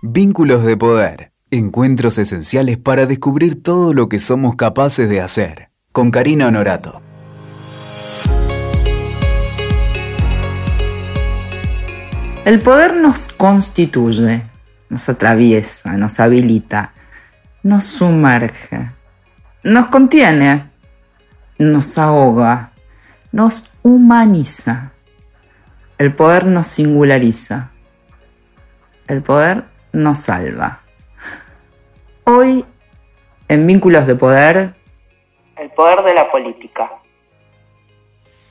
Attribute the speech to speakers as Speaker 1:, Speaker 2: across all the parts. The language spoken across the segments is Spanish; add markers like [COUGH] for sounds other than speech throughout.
Speaker 1: Vínculos de poder. Encuentros esenciales para descubrir todo lo que somos capaces de hacer. Con Karina Honorato.
Speaker 2: El poder nos constituye, nos atraviesa, nos habilita, nos sumerge, nos contiene, nos ahoga, nos humaniza. El poder nos singulariza. El poder nos salva. Hoy, en Vínculos de Poder, el poder de la política.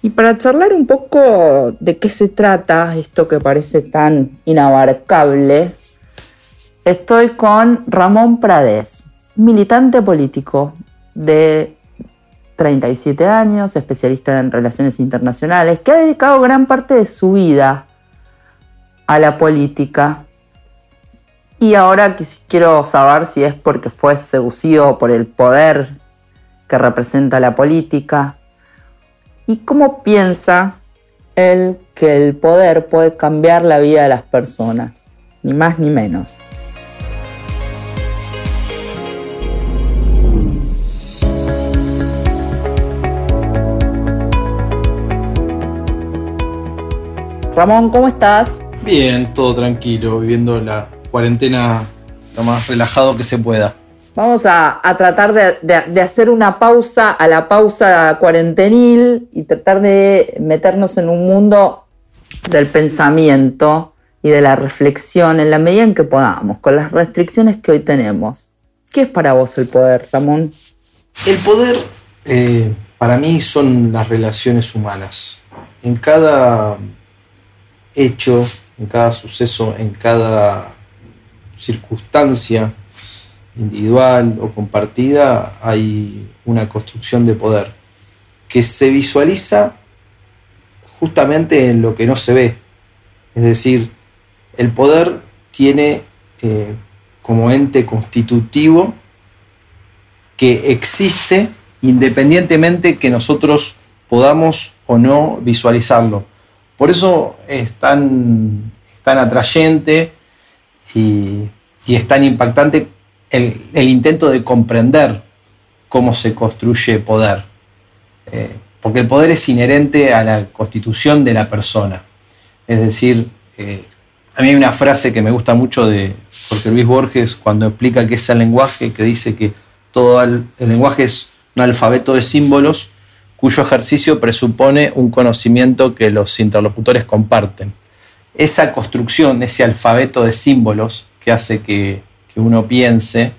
Speaker 2: Y para charlar un poco de qué se trata esto que parece tan inabarcable, estoy con Ramón Prades, militante político de 37 años, especialista en relaciones internacionales, que ha dedicado gran parte de su vida a la política y ahora quiero saber si es porque fue seducido por el poder que representa la política y cómo piensa él que el poder puede cambiar la vida de las personas, ni más ni menos. Ramón, ¿cómo estás?
Speaker 3: Bien, todo tranquilo, viviendo la cuarentena lo más relajado que se pueda.
Speaker 2: Vamos a, tratar de, hacer una pausa a la pausa cuarentenil y tratar de meternos en un mundo del pensamiento y de la reflexión en la medida en que podamos, con las restricciones que hoy tenemos. ¿Qué es para vos el poder, Ramón?
Speaker 3: El poder eh, para mí son las relaciones humanas. En cada hecho, en cada suceso, en cada circunstancia individual o compartida hay una construcción de poder que se visualiza justamente en lo que no se ve. Es decir, el poder tiene eh, como ente constitutivo que existe independientemente que nosotros podamos o no visualizarlo. Por eso es tan, tan atrayente y, es tan impactante el, intento de comprender cómo se construye poder. Eh, porque el poder es inherente a la constitución de la persona. Es decir, eh, a mí hay una frase que me gusta mucho de Jorge Luis Borges cuando explica qué es el lenguaje, que dice que todo el lenguaje es un alfabeto de símbolos cuyo ejercicio presupone un conocimiento que los interlocutores comparten esa construcción, ese alfabeto de símbolos que hace que, uno piense,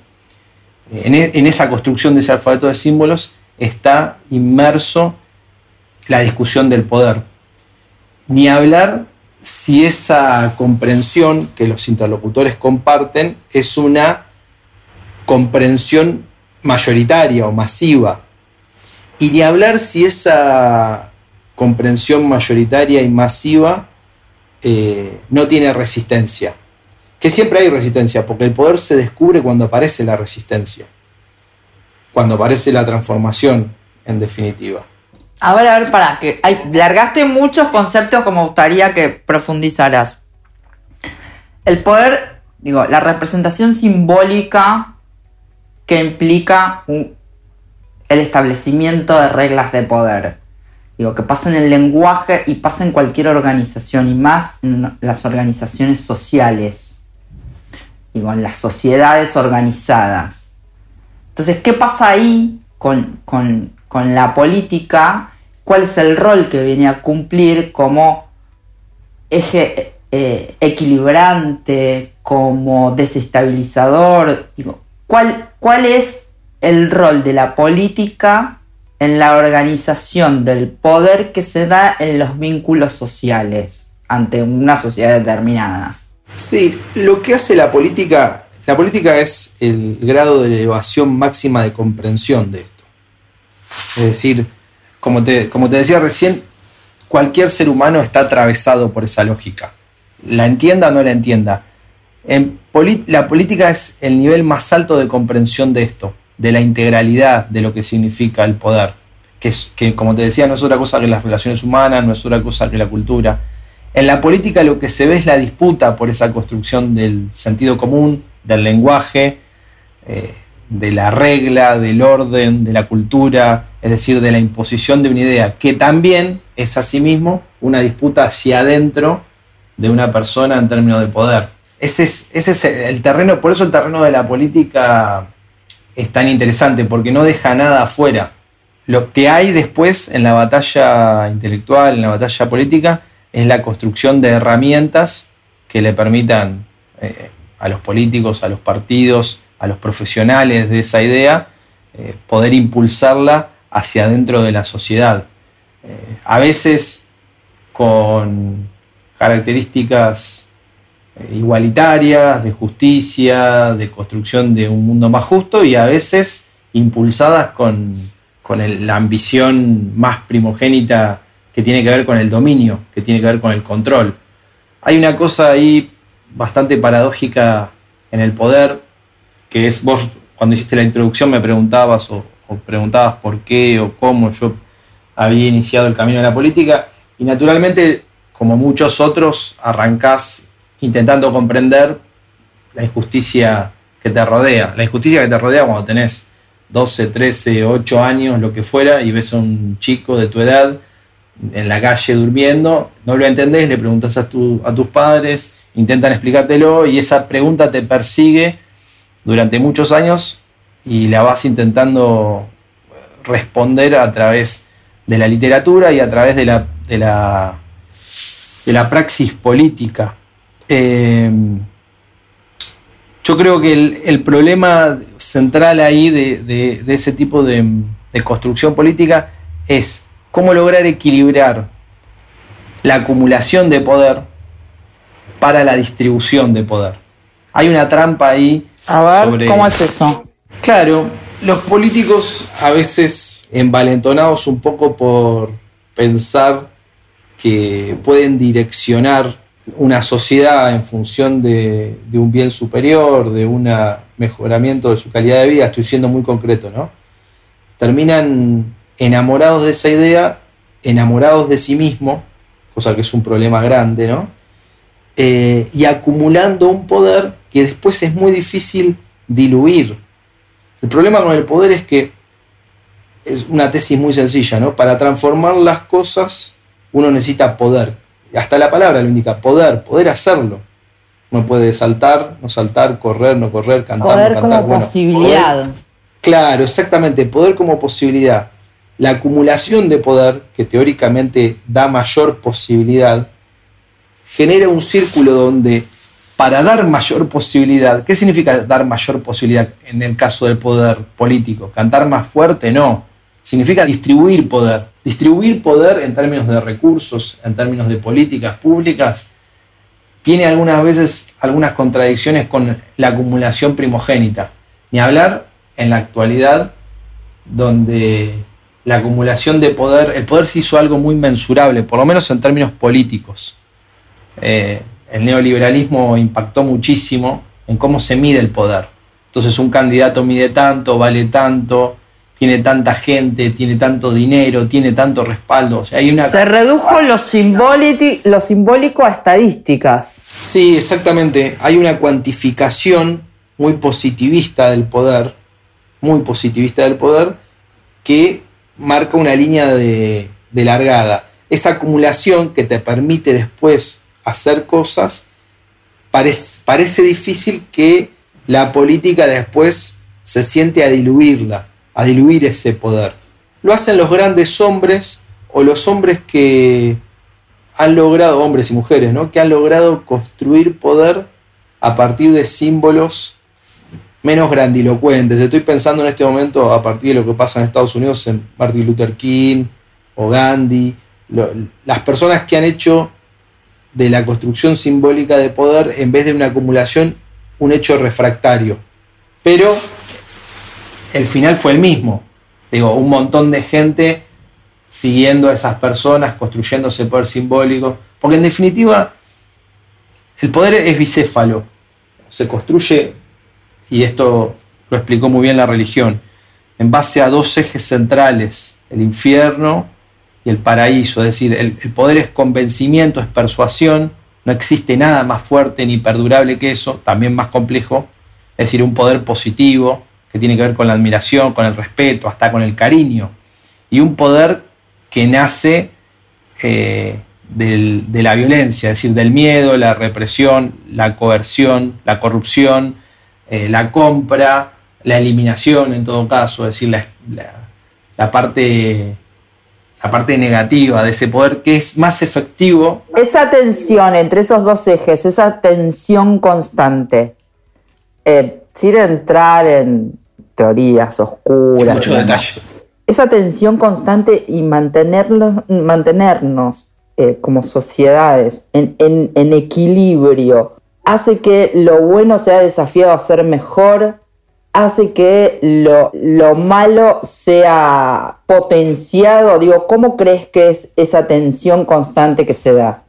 Speaker 3: en, e, en, esa construcción de ese alfabeto de símbolos está inmerso la discusión del poder. Ni hablar si esa comprensión que los interlocutores comparten es una comprensión mayoritaria o masiva. Y ni hablar si esa comprensión mayoritaria y masiva eh, no tiene resistencia. Que siempre hay resistencia, porque el poder se descubre cuando aparece la resistencia, cuando aparece la transformación, en definitiva.
Speaker 2: A ver, a ver, para, que largaste muchos conceptos como gustaría que profundizaras. El poder, digo, la representación simbólica que implica el establecimiento de reglas de poder. Digo, que pasa en el lenguaje y pasa en cualquier organización y más en las organizaciones sociales. Digo, en las sociedades organizadas. Entonces, ¿qué pasa ahí con, la política? ¿Cuál es el rol que viene a cumplir como eje eh, equilibrante, como desestabilizador? Digo, ¿cuál, ¿Cuál es el rol de la política en la organización del poder que se da en los vínculos sociales ante una sociedad determinada.
Speaker 3: Sí, lo que hace la política, la política es el grado de elevación máxima de comprensión de esto. Es decir, como te, como te decía recién, cualquier ser humano está atravesado por esa lógica. La entienda o no la entienda. En la política es el nivel más alto de comprensión de esto de la integralidad de lo que significa el poder, que, es, que como te decía no es otra cosa que las relaciones humanas, no es otra cosa que la cultura. En la política lo que se ve es la disputa por esa construcción del sentido común, del lenguaje, eh, de la regla, del orden, de la cultura, es decir, de la imposición de una idea, que también es asimismo una disputa hacia adentro de una persona en términos de poder. Ese es, ese es el terreno, por eso el terreno de la política es tan interesante, porque no deja nada afuera. Lo que hay después en la batalla intelectual, en la batalla política, es la construcción de herramientas que le permitan eh, a los políticos, a los partidos, a los profesionales de esa idea, eh, poder impulsarla hacia adentro de la sociedad. Eh, a veces con características igualitarias, de justicia, de construcción de un mundo más justo y a veces impulsadas con, la ambición más primogénita que tiene que ver con el dominio, que tiene que ver con el control. Hay una cosa ahí bastante paradójica en el poder, que es vos cuando hiciste la introducción me preguntabas o, preguntabas por qué o cómo yo había iniciado el camino de la política y naturalmente como muchos otros arrancás intentando comprender la injusticia que te rodea, la injusticia que te rodea cuando tenés 12, 13, 8 años, lo que fuera, y ves a un chico de tu edad en la calle durmiendo, no lo entendés, le preguntas a, a tus padres, intentan explicártelo y esa pregunta te persigue durante muchos años y la vas intentando responder a través de la literatura y a través de la, de la, de la praxis política. Eh, yo creo que el, problema central ahí de, ese tipo de, de construcción política es cómo lograr equilibrar la acumulación de poder para la distribución de poder. Hay una trampa ahí.
Speaker 2: A ver, ¿cómo es eso?
Speaker 3: Claro, los políticos a veces envalentonados un poco por pensar que pueden direccionar una sociedad en función de, un bien superior, de un mejoramiento de su calidad de vida, estoy siendo muy concreto, ¿no? Terminan enamorados de esa idea, enamorados de sí mismo, cosa que es un problema grande, ¿no? Eh, y acumulando un poder que después es muy difícil diluir. El problema con el poder es que es una tesis muy sencilla, ¿no? Para transformar las cosas uno necesita poder. Hasta la palabra lo indica, poder, poder hacerlo. Uno puede saltar, no saltar, correr, no correr, cantar,
Speaker 2: poder
Speaker 3: no cantar.
Speaker 2: Como posibilidad.
Speaker 3: claro, exactamente, poder como posibilidad. La acumulación de poder, que teóricamente da mayor posibilidad, genera un círculo donde para dar mayor posibilidad, ¿qué significa dar mayor posibilidad en el caso del poder político? ¿Cantar más fuerte? No. Significa distribuir poder. Distribuir poder en términos de recursos, en términos de políticas públicas, tiene algunas veces algunas contradicciones con la acumulación primogénita. Ni hablar en la actualidad, donde la acumulación de poder, el poder se hizo algo muy mensurable, por lo menos en términos políticos. Eh, el neoliberalismo impactó muchísimo en cómo se mide el poder. Entonces un candidato mide tanto, vale tanto, tiene tanta gente, tiene tanto dinero, tiene tanto respaldo. hay una...
Speaker 2: Se redujo lo, lo simbólico a estadísticas.
Speaker 3: Sí, exactamente. Hay una cuantificación muy positivista del poder, muy positivista del poder, que marca una línea de, de largada. Esa acumulación que te permite después hacer cosas, parece, parece difícil que la política después se siente a diluirla, a diluir ese poder. Lo hacen los grandes hombres o los hombres que han logrado, hombres y mujeres, ¿no? que han logrado construir poder a partir de símbolos menos grandilocuentes. Estoy pensando en este momento, a partir de lo que pasa en Estados Unidos, en Martin Luther King o Gandhi, las personas que han hecho de la construcción simbólica de poder, en vez de una acumulación, un hecho refractario. Pero el final fue el mismo. Digo, un montón de gente siguiendo a esas personas, construyendo ese poder simbólico. Porque en definitiva, el poder es bicéfalo. Se construye, y esto lo explicó muy bien la religión, en base a dos ejes centrales, el infierno y el paraíso, es decir, el, poder es convencimiento, es persuasión, no existe nada más fuerte ni perdurable que eso, también más complejo, es decir, un poder positivo que tiene que ver con la admiración, con el respeto, hasta con el cariño, y un poder que nace eh, de la violencia, es decir, del miedo, la represión, la coerción, la corrupción, eh, la compra, la eliminación en todo caso, es decir, la, parte, negativa de ese poder que es más efectivo.
Speaker 2: Esa tensión entre esos dos ejes, esa tensión constante, eh, sin entrar en teorías oscuras.
Speaker 3: Mucho detalle.
Speaker 2: Esa tensión constante y mantenerlos, mantenernos eh, como sociedades en, en equilibrio hace que lo bueno sea desafiado a ser mejor, hace que lo, lo, malo sea potenciado? Digo, ¿cómo crees que es esa tensión constante que se da?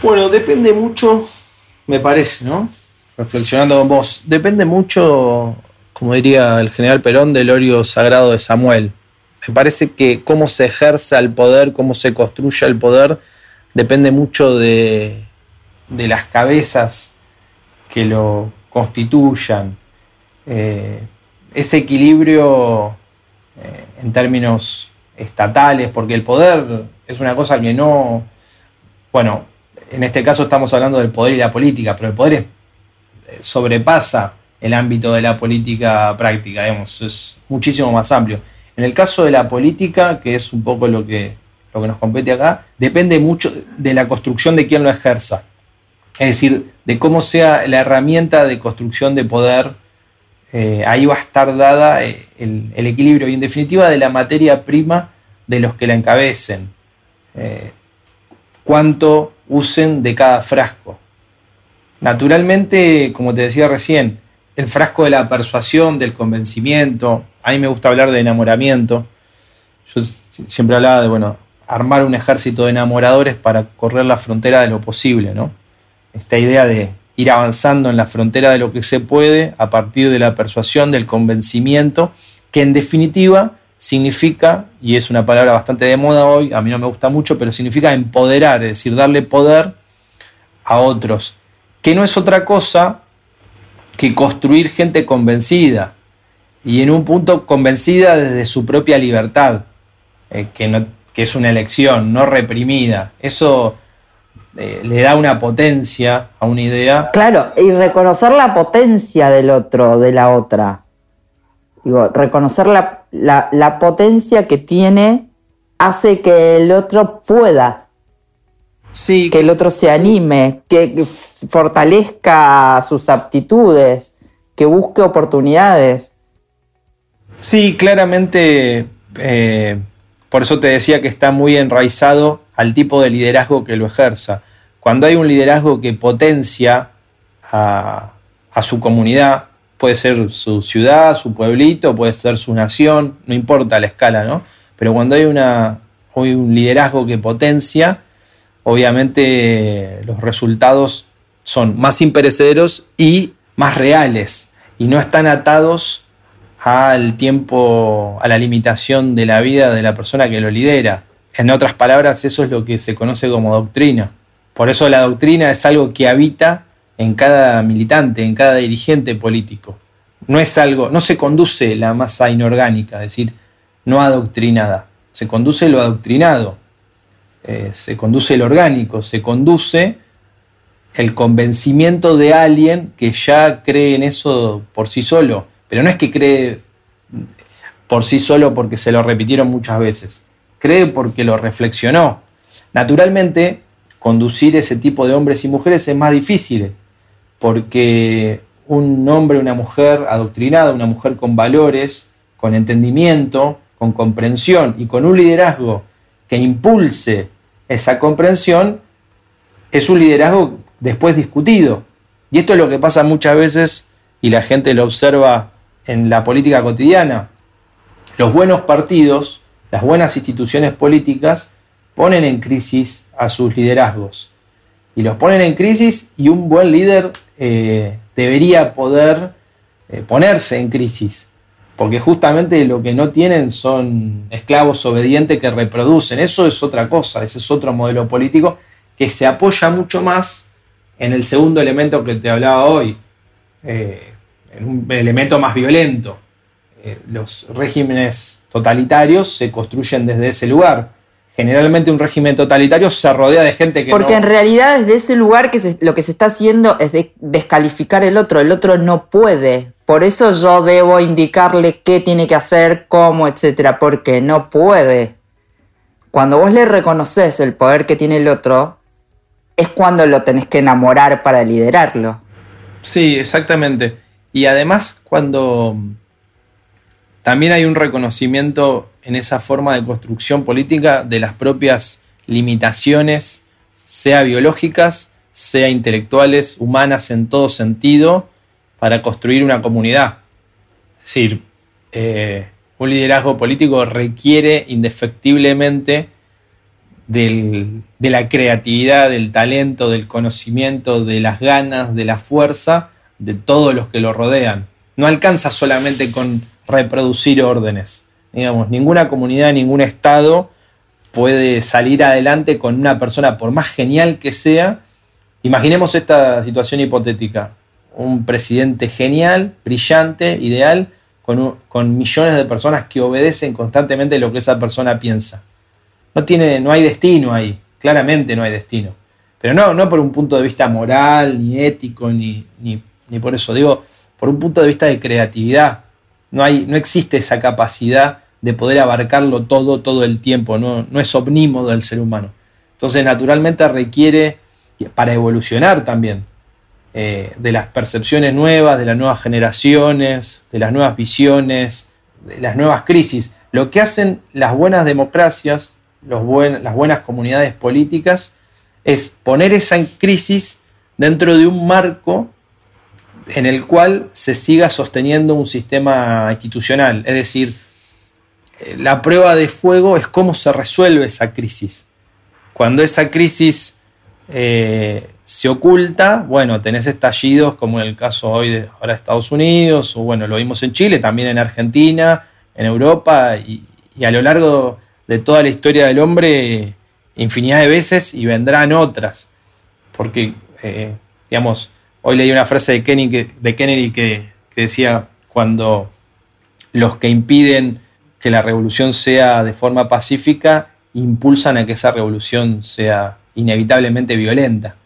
Speaker 3: Bueno, depende mucho, me parece, ¿no? Reflexionando con vos, depende mucho, como diría el general Perón, del orio sagrado de Samuel. Me parece que cómo se ejerza el poder, cómo se construye el poder, depende mucho de, de las cabezas que lo constituyan. Eh, ese equilibrio eh, en términos estatales, porque el poder es una cosa que no, bueno, en este caso estamos hablando del poder y la política, pero el poder eh, sobrepasa el ámbito de la política práctica, digamos, es muchísimo más amplio. En el caso de la política, que es un poco lo que, lo que nos compete acá, depende mucho de la construcción de quien lo ejerza. Es decir, de cómo sea la herramienta de construcción de poder, eh, ahí va a estar dada eh, el, equilibrio y en definitiva de la materia prima de los que la encabecen. Eh, cuánto usen de cada frasco. Naturalmente, como te decía recién, el frasco de la persuasión, del convencimiento, a mí me gusta hablar de enamoramiento. Yo siempre hablaba de, bueno, armar un ejército de enamoradores para correr la frontera de lo posible, ¿no? esta idea de ir avanzando en la frontera de lo que se puede a partir de la persuasión, del convencimiento, que en definitiva significa, y es una palabra bastante de moda hoy, a mí no me gusta mucho, pero significa empoderar, es decir, darle poder a otros, que no es otra cosa que construir gente convencida, y en un punto convencida desde su propia libertad, eh, que, que es una elección, no reprimida. Eso eh, le da una potencia a una idea.
Speaker 2: Claro, y reconocer la potencia del otro, de la otra. Digo, reconocer la, potencia que tiene hace que el otro pueda.
Speaker 3: Sí.
Speaker 2: Que el otro se anime, que fortalezca sus aptitudes, que busque oportunidades.
Speaker 3: Sí, claramente, eh, por eso te decía que está muy enraizado al tipo de liderazgo que lo ejerza. Cuando hay un liderazgo que potencia a, su comunidad, puede ser su ciudad, su pueblito, puede ser su nación, no importa la escala, ¿no? Pero cuando hay, una, un liderazgo que potencia, obviamente los resultados son más imperecederos y más reales y no están atados al tiempo, a la limitación de la vida de la persona que lo lidera. En otras palabras, eso es lo que se conoce como doctrina. Por eso la doctrina es algo que habita en cada militante, en cada dirigente político. No es algo, no se conduce la masa inorgánica, es decir, no adoctrinada. Se conduce lo adoctrinado, eh, se conduce el orgánico, se conduce el convencimiento de alguien que ya cree en eso por sí solo. Pero no es que cree por sí solo porque se lo repitieron muchas veces cree porque lo reflexionó. Naturalmente, conducir ese tipo de hombres y mujeres es más difícil, porque un hombre, una mujer adoctrinada, una mujer con valores, con entendimiento, con comprensión y con un liderazgo que impulse esa comprensión, es un liderazgo después discutido. Y esto es lo que pasa muchas veces y la gente lo observa en la política cotidiana. Los buenos partidos las buenas instituciones políticas ponen en crisis a sus liderazgos. Y los ponen en crisis y un buen líder eh, debería poder eh, ponerse en crisis porque justamente lo que no tienen son esclavos obedientes que reproducen. Eso es otra cosa, ese es otro modelo político que se apoya mucho más en el segundo elemento que te hablaba hoy, eh, en un elemento más violento. Eh, los regímenes totalitarios se construyen desde ese lugar. Generalmente un régimen totalitario se rodea de gente que
Speaker 2: Porque en realidad desde ese lugar que lo que se está haciendo es descalificar el otro. El otro no puede por eso yo debo indicarle qué tiene que hacer, cómo, etcétera, porque no puede. Cuando vos le reconoces el poder que tiene el otro, es cuando lo tenés que enamorar para liderarlo.
Speaker 3: Sí, exactamente. Y además cuando también hay un reconocimiento en esa forma de construcción política de las propias limitaciones, sea biológicas, sea intelectuales, humanas en todo sentido, para construir una comunidad. Es decir, eh, un liderazgo político requiere indefectiblemente de la creatividad, del talento, del conocimiento, de las ganas, de la fuerza de todos los que lo rodean. No alcanza solamente con reproducir órdenes. Digamos, ninguna comunidad, ningún estado puede salir adelante con una persona, por más genial que sea. Imaginemos esta situación hipotética un presidente genial, brillante, ideal, con, millones de personas que obedecen constantemente lo que esa persona piensa. No, tiene, no hay destino ahí, claramente no hay destino. Pero no, no por un punto de vista moral, ni ético, ni, ni, por eso, digo, por un punto de vista de creatividad. No, hay, no existe esa capacidad de poder abarcarlo todo, todo el tiempo, no, no es omnímodo del ser humano. Entonces, naturalmente requiere, para evolucionar también, eh, de las percepciones nuevas, de las nuevas generaciones, de las nuevas visiones, de las nuevas crisis. Lo que hacen las buenas democracias, los las buenas comunidades políticas, es poner esa crisis dentro de un marco en el cual se siga sosteniendo un sistema institucional. Es decir, eh, la prueba de fuego es cómo se resuelve esa crisis. Cuando esa crisis eh, se oculta, bueno, tenés estallidos como en el caso hoy de ahora Estados Unidos, o bueno, lo vimos en Chile, también en Argentina, en Europa, y, a lo largo de toda la historia del hombre, infinidad de veces, y vendrán otras. Porque, eh, digamos, hoy leí una frase de Kennedy que, de Kennedy que decía, cuando los que impiden que la revolución sea de forma pacífica, impulsan a que esa revolución sea inevitablemente violenta.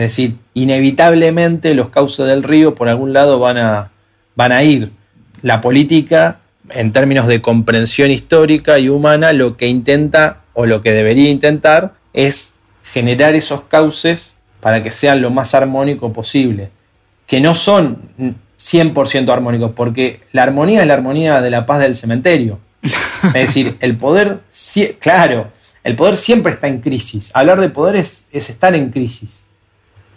Speaker 3: Es decir, inevitablemente los cauces del río por algún lado van a, van a ir. La política, en términos de comprensión histórica y humana, lo que intenta o lo que debería intentar es generar esos cauces para que sean lo más armónico posible. Que no son 100% armónicos, porque la armonía es la armonía de la paz del cementerio. Es decir, [LAUGHS] el poder, claro, el poder siempre está en crisis. Hablar de poder es, es estar en crisis.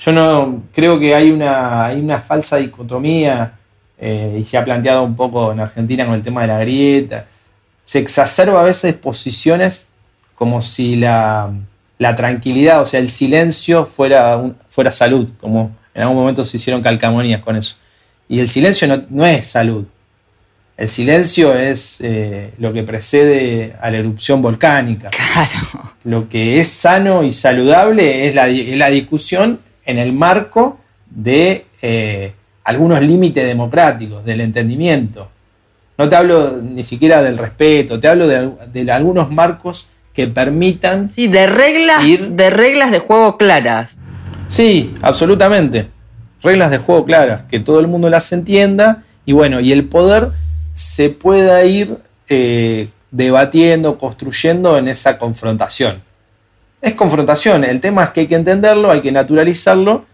Speaker 3: Yo no creo que hay una, hay una falsa dicotomía eh, y se ha planteado un poco en Argentina con el tema de la grieta. Se exacerba a veces posiciones como si la, tranquilidad, o sea, el silencio fuera, fuera salud, como en algún momento se hicieron calcamonías con eso. Y el silencio no, es salud. El silencio es eh, lo que precede a la erupción volcánica.
Speaker 2: Claro.
Speaker 3: Lo que es sano y saludable es la, es la discusión en el marco de eh, algunos límites democráticos, del entendimiento. No te hablo ni siquiera del respeto, te hablo de, algunos marcos que permitan...
Speaker 2: Sí, de reglas, de reglas de juego claras.
Speaker 3: Sí, absolutamente. Reglas de juego claras, que todo el mundo las entienda y bueno, y el poder se pueda ir eh, debatiendo, construyendo en esa confrontación es confrontación. El tema es que hay que entenderlo, hay que naturalizarlo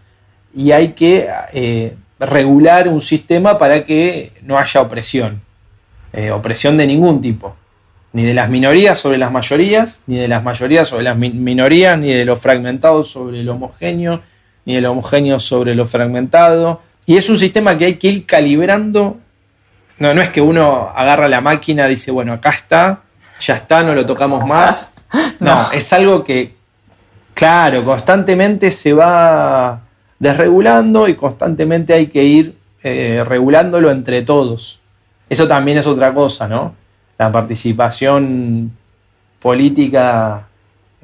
Speaker 3: y hay que eh, regular un sistema para que no haya opresión. Eh, opresión de ningún tipo. Ni de las minorías sobre las mayorías, ni de las mayorías sobre las minorías, ni de lo fragmentado sobre lo homogéneo, ni de lo homogéneo sobre lo fragmentado. Y es un sistema que hay que ir calibrando. No, no es que uno agarra la máquina, y dice, bueno, acá está, ya está, no lo tocamos más. [LAUGHS] no. es algo que, Claro, constantemente se va desregulando y constantemente hay que ir eh, regulándolo entre todos. eso también es otra cosa, ¿no? La participación política,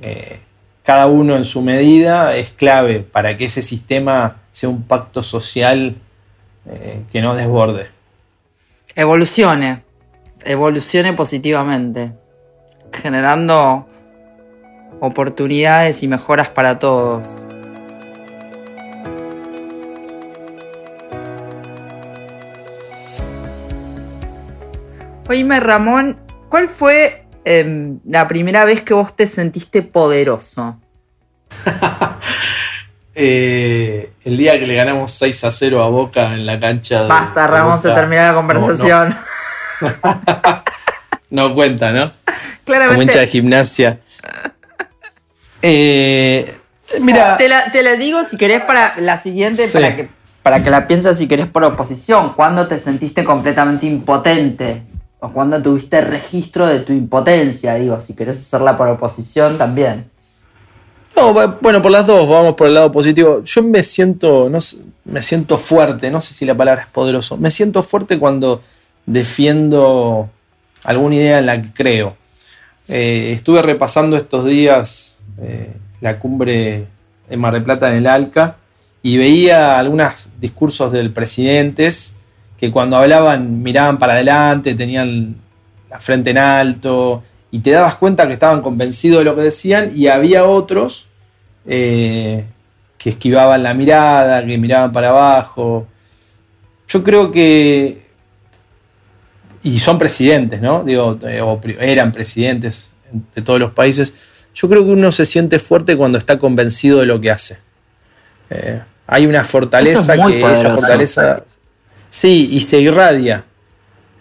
Speaker 3: eh, cada uno en su medida, es clave para que ese sistema sea un pacto social eh, que no desborde.
Speaker 2: Evolucione, evolucione positivamente, generando oportunidades y mejoras para todos. Oíme, Ramón, ¿cuál fue em, la primera vez que vos te sentiste poderoso? [LAUGHS]
Speaker 3: Eh, el día que le ganamos 6 a 0 a Boca en la cancha de.
Speaker 2: Basta, Ramón, se termina la conversación. [LAUGHS]
Speaker 3: No, cuenta, ¿no? [LAUGHS] Claramente. Como hincha de gimnasia.
Speaker 2: Eh, mira. Te la, digo si querés para la siguiente, para, que, para que la pienses si querés por oposición. ¿Cuándo te sentiste completamente impotente? o cuando tuviste registro de tu impotencia, digo, si querés hacerla por oposición también.
Speaker 3: No, bueno, por las dos, vamos por el lado positivo. Yo me siento, no, me siento fuerte, no sé si la palabra es poderoso, me siento fuerte cuando defiendo alguna idea en la que creo. Eh, estuve repasando estos días eh, la cumbre de Mar del Plata en el ALCA y veía algunos discursos del presidentes que cuando hablaban miraban para adelante, tenían la frente en alto, y te dabas cuenta que estaban convencidos de lo que decían, y había otros eh, que esquivaban la mirada, que miraban para abajo. Yo creo que. Y son presidentes, ¿no? Digo, eh, eran presidentes de todos los países. Yo creo que uno se siente fuerte cuando está convencido de lo que hace. Eh, hay una fortaleza que esa fortaleza Sí, y se irradia.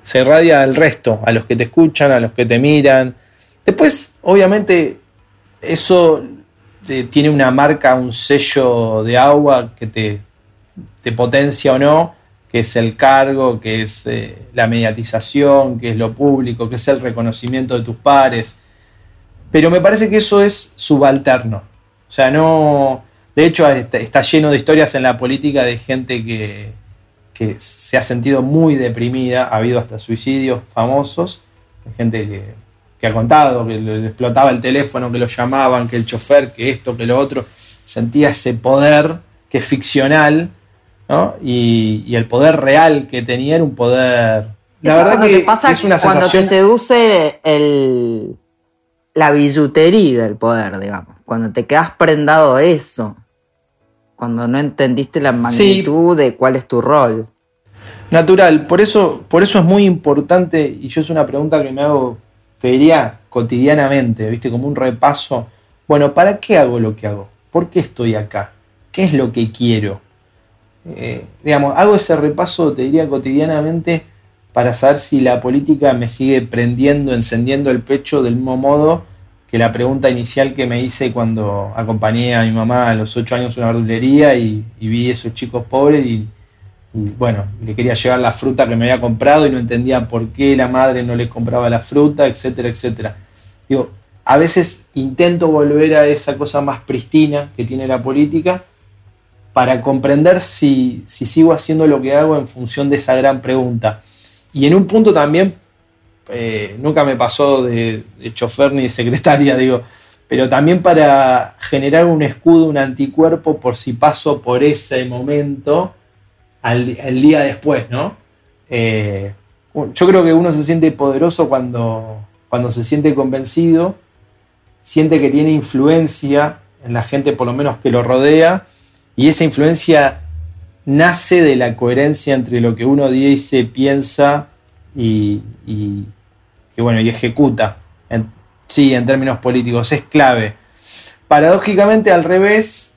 Speaker 3: Se irradia al resto, a los que te escuchan, a los que te miran. Después, obviamente, eso eh, tiene una marca, un sello de agua que te, te potencia o no, que es el cargo, que es eh, la mediatización, que es lo público, que es el reconocimiento de tus pares. Pero me parece que eso es subalterno. O sea, no. De hecho, está lleno de historias en la política de gente que, que se ha sentido muy deprimida, ha habido hasta suicidios famosos, gente que, ha contado que le explotaba el teléfono, que lo llamaban, que el chofer, que esto, que lo otro, sentía ese poder que es ficcional, ¿no? Y, el poder real que tenía era un poder...
Speaker 2: La verdad que te pasa es una cuando te seduce el, la billutería del poder, digamos, cuando te quedas prendado de eso cuando no entendiste la magnitud de cuál es tu rol.
Speaker 3: Natural, por eso, por eso es muy importante, y yo es una pregunta que me hago, te diría, cotidianamente, ¿viste? Como un repaso. Bueno, ¿para qué hago lo que hago? ¿Por qué estoy acá? ¿Qué es lo que quiero? Eh, digamos, hago ese repaso, te diría, cotidianamente para saber si la política me sigue prendiendo, encendiendo el pecho del mismo modo que la pregunta inicial que me hice cuando acompañé a mi mamá a los ocho años a una verdulería y, vi esos chicos pobres y, bueno, le quería llevar la fruta que me había comprado y no entendía por qué la madre no les compraba la fruta, etcétera, etcétera. Digo, a veces intento volver a esa cosa más pristina que tiene la política para comprender si, si sigo haciendo lo que hago en función de esa gran pregunta. Y en un punto también eh, nunca me pasó de, chofer ni de secretaria, [LAUGHS] digo, pero también para generar un escudo, un anticuerpo por si paso por ese momento al, día después, ¿no? Eh, yo creo que uno se siente poderoso cuando, cuando se siente convencido, siente que tiene influencia en la gente por lo menos que lo rodea, y esa influencia nace de la coherencia entre lo que uno dice, piensa y, y bueno, y ejecuta. sí, en términos políticos, es clave. Paradójicamente, al revés,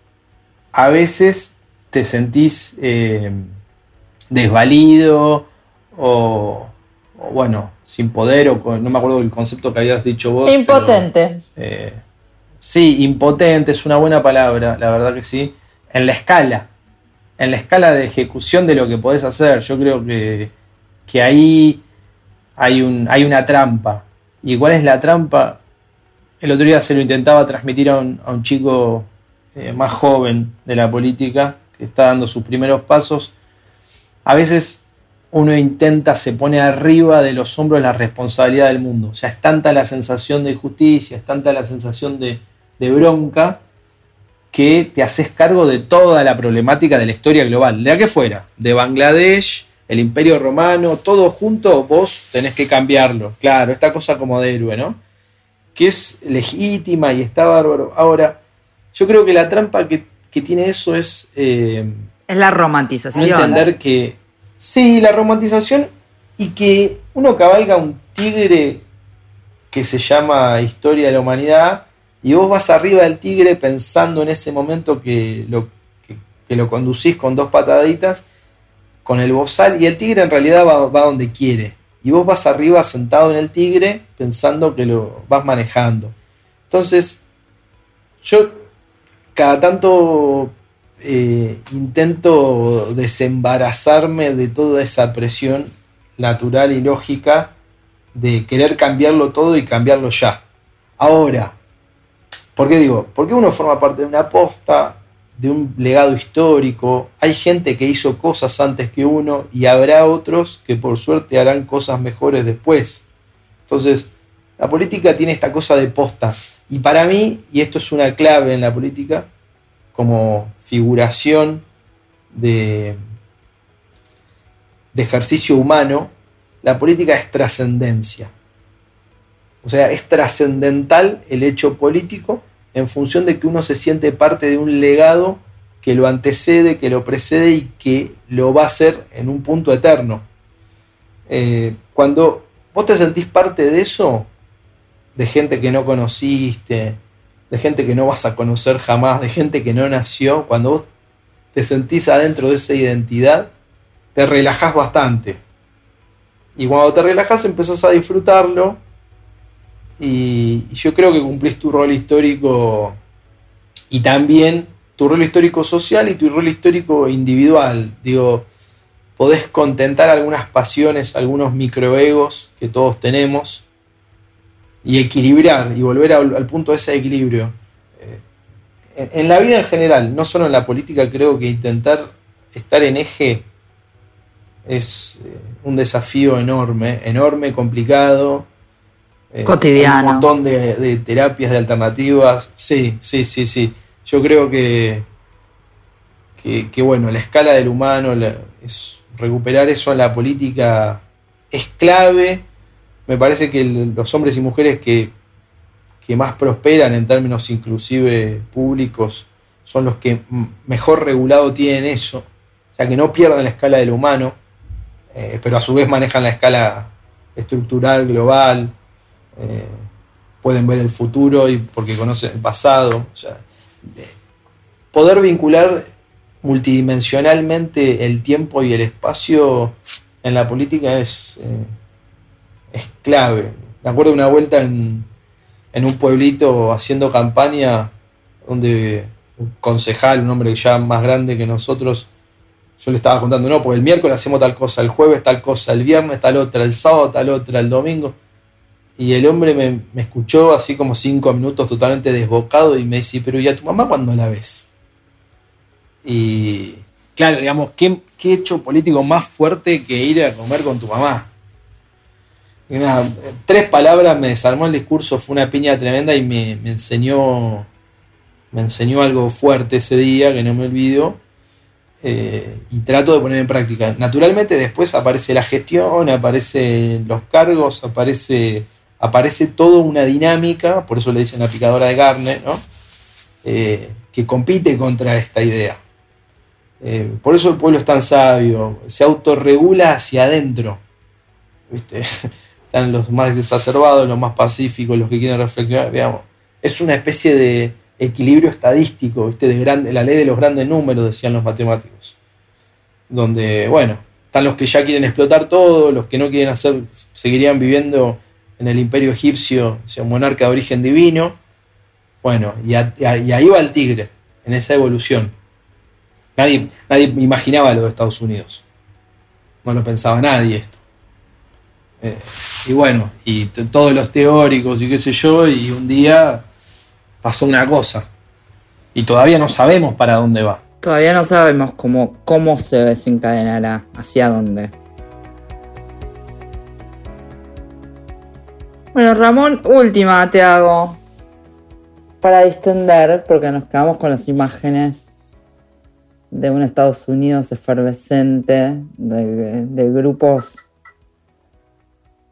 Speaker 3: a veces te sentís eh, desvalido o, bueno, sin poder, o no me acuerdo del concepto que habías dicho vos.
Speaker 2: Impotente.
Speaker 3: Eh, sí, impotente es una buena palabra, la verdad que sí. En la escala, en la escala de ejecución de lo que podés hacer, yo creo que, que ahí hay, un, hay una trampa. ¿Y cuál es la trampa? El otro día se lo intentaba transmitir a un, chico eh, más joven de la política, que está dando sus primeros pasos. A veces uno intenta, se pone arriba de los hombros la responsabilidad del mundo. O sea, es tanta la sensación de justicia, es tanta la sensación de, de bronca, que te haces cargo de toda la problemática de la historia global, de la que fuera, de Bangladesh, el Imperio Romano, todo junto, vos tenés que cambiarlo. Claro, esta cosa como de héroe, ¿no? Que es legítima y está bárbaro. Ahora, yo creo que la trampa que, tiene eso es...
Speaker 2: Eh, es la romantización.
Speaker 3: No entender que Sí, la romantización y que uno cabalga un tigre que se llama Historia de la Humanidad y vos vas arriba del tigre pensando en ese momento que lo, que, lo conducís con dos pataditas, con el bozal, y el tigre en realidad va, va donde quiere. Y vos vas arriba sentado en el tigre pensando que lo vas manejando. Entonces, yo cada tanto eh, intento desembarazarme de toda esa presión natural y lógica de querer cambiarlo todo y cambiarlo ya. Ahora, ¿por qué digo? Porque uno forma parte de una posta, de un legado histórico, hay gente que hizo cosas antes que uno y habrá otros que por suerte harán cosas mejores después. Entonces, la política tiene esta cosa de posta. Y para mí, y esto es una clave en la política, como figuración de, de ejercicio humano, la política es trascendencia. O sea, es trascendental el hecho político en función de que uno se siente parte de un legado que lo antecede, que lo precede y que lo va a hacer en un punto eterno. Eh, cuando vos te sentís parte de eso, de gente que no conociste, de gente que no vas a conocer jamás, de gente que no nació, cuando vos te sentís adentro de esa identidad, te relajás bastante. Y cuando te relajás empezás a disfrutarlo y yo creo que cumplís tu rol histórico y también tu rol histórico social y tu rol histórico individual. Digo, podés contentar algunas pasiones, algunos microegos que todos tenemos y equilibrar y volver al, punto de ese equilibrio. Eh, en, la vida en general, no solo en la política, creo que intentar estar en eje es eh, un desafío enorme, enorme, complicado.
Speaker 2: Eh, Cotidiano.
Speaker 3: un montón de, terapias, de alternativas. Sí, sí, sí, sí. Yo creo que, que, bueno, la escala del humano, es, recuperar eso en la política es clave me parece que los hombres y mujeres que, más prosperan en términos inclusive públicos son los que mejor regulado tienen eso, o sea, que no pierdan la escala del humano, eh, pero a su vez manejan la escala estructural, global, eh, pueden ver el futuro y porque conocen el pasado. O sea, poder vincular multidimensionalmente el tiempo y el espacio en la política es, eh, es clave. Me acuerdo de una vuelta en, un pueblito haciendo campaña donde un concejal, un hombre ya más grande que nosotros, yo le estaba contando, no, porque el miércoles hacemos tal cosa, el jueves tal cosa, el viernes tal otra, el sábado tal otra, el domingo. Y el hombre me, escuchó así como cinco minutos totalmente desbocado y me dice, pero ¿y a tu mamá cuándo la ves? Y claro, digamos, ¿qué, qué hecho político más fuerte que ir a comer con tu mamá? tres palabras me desarmó el discurso, fue una piña tremenda y me, enseñó me enseñó algo fuerte ese día que no me olvido eh, y trato de poner en práctica. Naturalmente después aparece la gestión, aparecen los cargos, aparece, aparece toda una dinámica, por eso le dicen la picadora de carne, ¿no? Eh, que compite contra esta idea. Eh, por eso el pueblo es tan sabio, se autorregula hacia adentro. ¿viste? [LAUGHS] están los más exacerbados, los más pacíficos, los que quieren reflexionar, veamos. Es una especie de equilibrio estadístico, ¿viste? De la ley de los grandes números, decían los matemáticos. Donde, bueno, están los que ya quieren explotar todo, los que no quieren hacer, seguirían viviendo en el imperio egipcio, o un monarca de origen divino. Bueno, y, ahí va el tigre, en esa evolución. Nadie, nadie imaginaba lo de Estados Unidos. No lo pensaba nadie esto. Eh, y bueno, y todos los teóricos y qué sé yo, y un día pasó una cosa. Y todavía no sabemos para dónde va.
Speaker 2: Todavía no sabemos cómo, cómo se desencadenará, hacia dónde. Bueno, Ramón, última te hago. Para distender, porque nos quedamos con las imágenes de un Estados Unidos efervescente, de, de grupos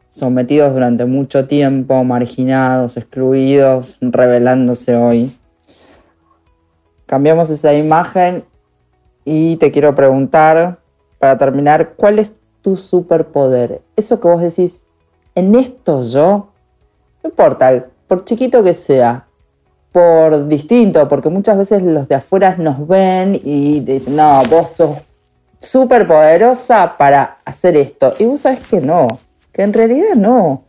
Speaker 2: sometidos durante mucho tiempo, marginados, excluidos, revelándose hoy. Cambiamos esa imagen y te quiero preguntar, para terminar, ¿cuál es tu superpoder? Eso que vos decís, en esto yo, no importa, por chiquito que sea, por distinto, porque muchas veces los de afuera nos ven y dicen, no, vos sos súper poderosa para hacer esto. Y vos sabes que no, que en realidad no.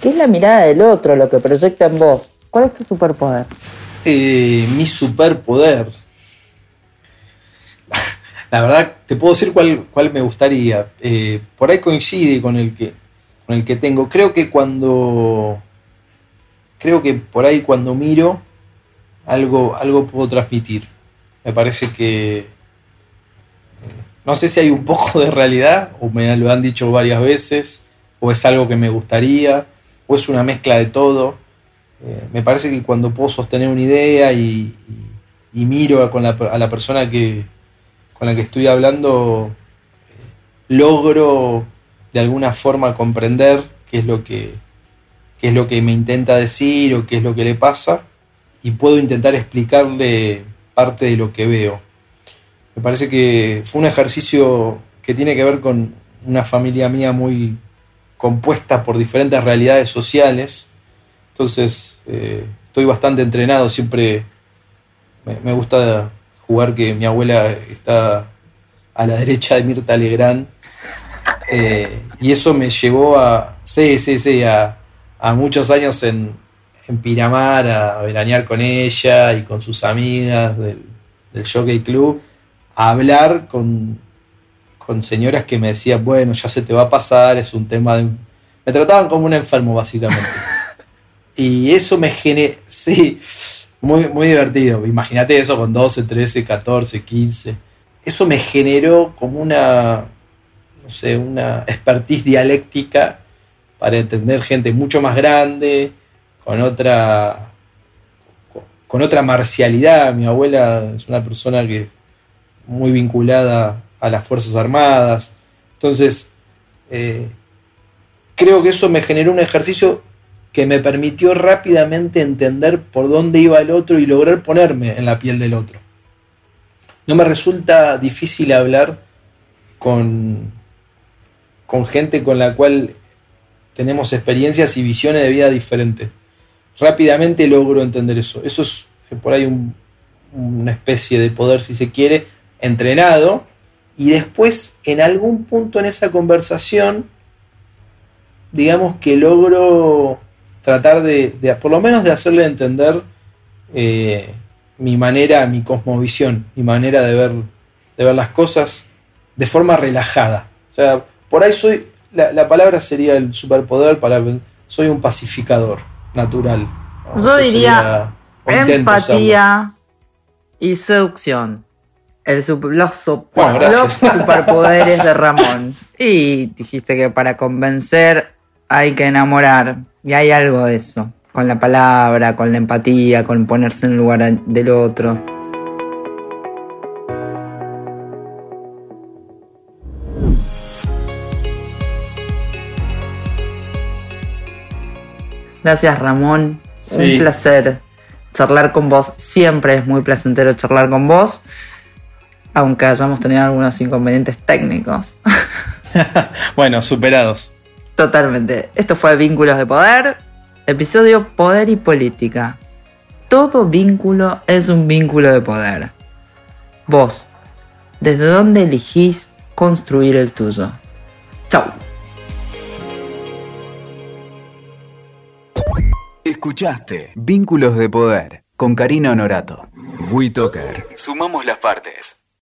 Speaker 2: Que es la mirada del otro lo que proyecta en vos. ¿Cuál es tu superpoder?
Speaker 3: Eh, mi superpoder. [LAUGHS] La verdad, te puedo decir cuál, cuál me gustaría. Eh, por ahí coincide con el que el que tengo. Creo que cuando creo que por ahí cuando miro algo, algo puedo transmitir. Me parece que eh, no sé si hay un [LAUGHS] poco de realidad, o me lo han dicho varias veces, o es algo que me gustaría, o es una mezcla de todo. Eh, me parece que cuando puedo sostener una idea y, miro con la, a la persona que, con la que estoy hablando, eh, logro de alguna forma comprender qué es lo que, qué es lo que me intenta decir o qué es lo que le pasa y puedo intentar explicarle parte de lo que veo. Me parece que fue un ejercicio que tiene que ver con una familia mía muy compuesta por diferentes realidades sociales. Entonces eh, estoy bastante entrenado, siempre me, me, gusta jugar que mi abuela está a la derecha de Mirta Legrand. Eh, y eso me llevó a, sí, sí, sí, a, a muchos años en, en Pinamar a veranear con ella y con sus amigas del, del Jockey Club, a hablar con, con, señoras que me decían, bueno, ya se te va a pasar, es un tema de... Me trataban como un enfermo, básicamente. [LAUGHS] y eso me generó, sí, muy, muy divertido. Imagínate eso con 12, 13, 14, 15. Eso me generó como una, no sé, una expertise dialéctica para entender gente mucho más grande, con otra, con otra marcialidad. Mi abuela es una persona que muy vinculada a las Fuerzas Armadas. Entonces, eh, creo que eso me generó un ejercicio que me permitió rápidamente entender por dónde iba el otro y lograr ponerme en la piel del otro. No me resulta difícil hablar con, con gente con la cual tenemos experiencias y visiones de vida diferentes. Rápidamente logro entender eso. Eso es por ahí un, una especie de poder, si se quiere, entrenado. Y después, en algún punto en esa conversación, digamos que logro tratar de, por lo menos de hacerle entender eh, mi manera, mi cosmovisión, mi manera de ver, de ver las cosas de forma relajada. O sea, por ahí soy, la, la, palabra sería el superpoder para soy un pacificador natural.
Speaker 2: ¿no? Yo diría empatía y seducción. El super, los,
Speaker 3: bueno,
Speaker 2: los superpoderes de [LAUGHS] Ramón. Y dijiste que para convencer hay que enamorar. Y hay algo de eso. Con la palabra, con la empatía, con ponerse en el lugar del otro. Gracias Ramón,
Speaker 3: Sí.
Speaker 2: un placer charlar con vos. Siempre es muy placentero charlar con vos, aunque hayamos tenido algunos inconvenientes técnicos. [LAUGHS]
Speaker 3: bueno, superados.
Speaker 2: Totalmente. Esto fue Vínculos de Poder, episodio Poder y Política. Todo vínculo es un vínculo de poder. Vos, ¿desde dónde elegís construir el tuyo? Chau.
Speaker 1: Escuchaste Vínculos de Poder con Karina Honorato. WeToker. Sumamos las partes.